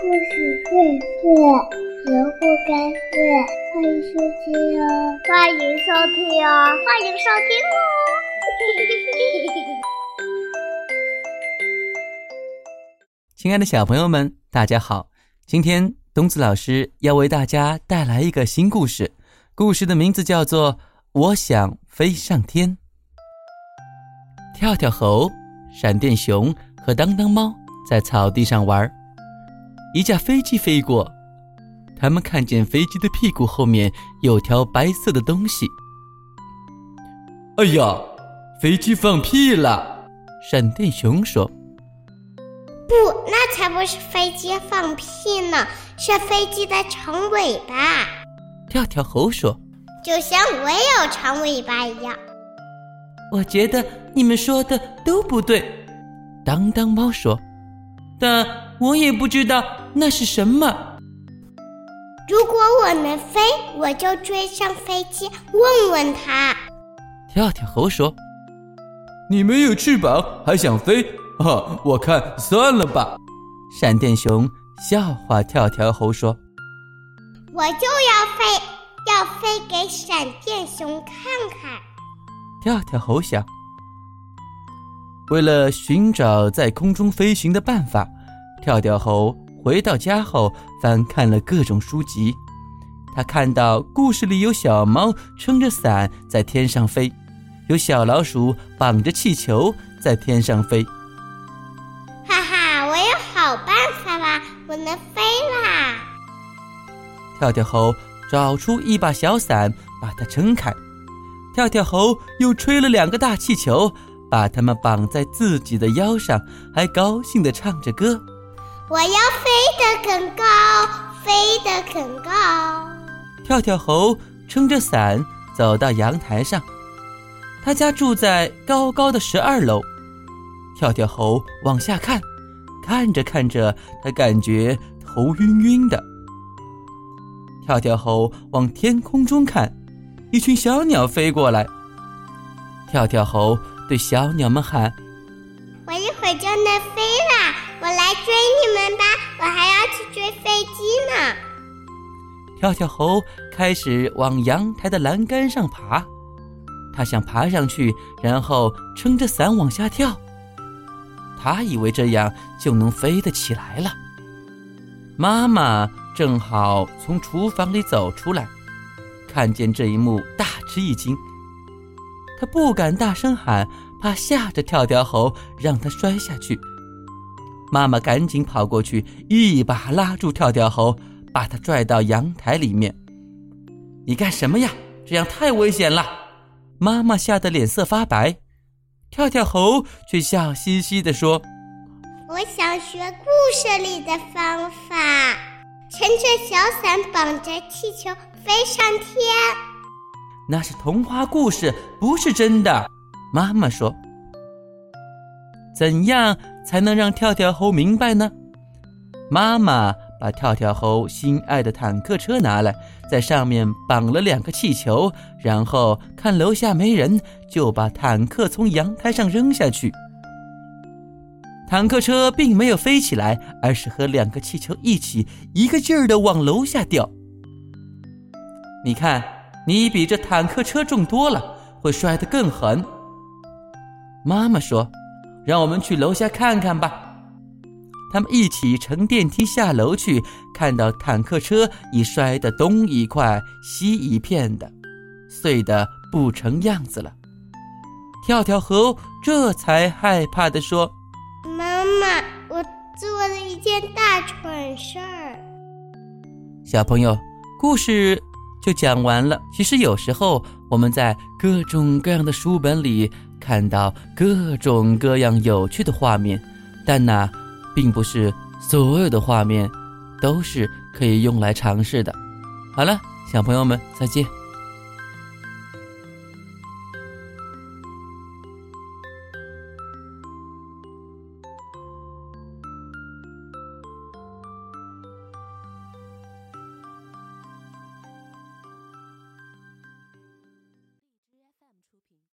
故事荟萃，萝卜开会，欢迎收听哦！欢迎收听哦！欢迎收听哦！亲爱的小朋友们，大家好！今天东子老师要为大家带来一个新故事，故事的名字叫做《我想飞上天》。跳跳猴、闪电熊和当当猫在草地上玩儿，一架飞机飞过，他们看见飞机的屁股后面有条白色的东西。哎呀，飞机放屁了！闪电熊说。不，那才不是飞机放屁呢，是飞机的长尾巴。跳跳猴说：“就像我有长尾巴一样。”我觉得你们说的都不对，当当猫说：“但我也不知道那是什么。”如果我能飞，我就追上飞机问问他。跳跳猴说：“你没有翅膀还想飞？啊，我看算了吧。”闪电熊笑话跳跳猴说：“我就要飞，要飞给闪电熊看看。”跳跳猴想，为了寻找在空中飞行的办法，跳跳猴回到家后翻看了各种书籍。他看到故事里有小猫撑着伞在天上飞，有小老鼠绑着气球在天上飞。哈哈，我有好办法啦！我能飞啦！跳跳猴找出一把小伞，把它撑开。跳跳猴又吹了两个大气球，把它们绑在自己的腰上，还高兴地唱着歌：“我要飞得更高，飞得更高。”跳跳猴撑着伞走到阳台上，他家住在高高的十二楼。跳跳猴往下看，看着看着，他感觉头晕晕的。跳跳猴往天空中看。一群小鸟飞过来，跳跳猴对小鸟们喊：“我一会儿就能飞啦，我来追你们吧！我还要去追飞机呢。”跳跳猴开始往阳台的栏杆上爬，他想爬上去，然后撑着伞往下跳。他以为这样就能飞得起来了。妈妈正好从厨房里走出来。看见这一幕，大吃一惊。他不敢大声喊，怕吓着跳跳猴，让他摔下去。妈妈赶紧跑过去，一把拉住跳跳猴，把他拽到阳台里面。“你干什么呀？这样太危险了！”妈妈吓得脸色发白。跳跳猴却笑嘻嘻地说：“我想学故事里的方法，撑着小伞，绑着气球。”飞上天，那是童话故事，不是真的。妈妈说：“怎样才能让跳跳猴明白呢？”妈妈把跳跳猴心爱的坦克车拿来，在上面绑了两个气球，然后看楼下没人，就把坦克从阳台上扔下去。坦克车并没有飞起来，而是和两个气球一起，一个劲儿的往楼下掉。你看，你比这坦克车重多了，会摔得更狠。妈妈说：“让我们去楼下看看吧。”他们一起乘电梯下楼去，看到坦克车已摔得东一块西一片的，碎得不成样子了。跳跳猴这才害怕地说：“妈妈，我做了一件大蠢事儿。”小朋友，故事。就讲完了。其实有时候我们在各种各样的书本里看到各种各样有趣的画面，但那并不是所有的画面都是可以用来尝试的。好了，小朋友们再见。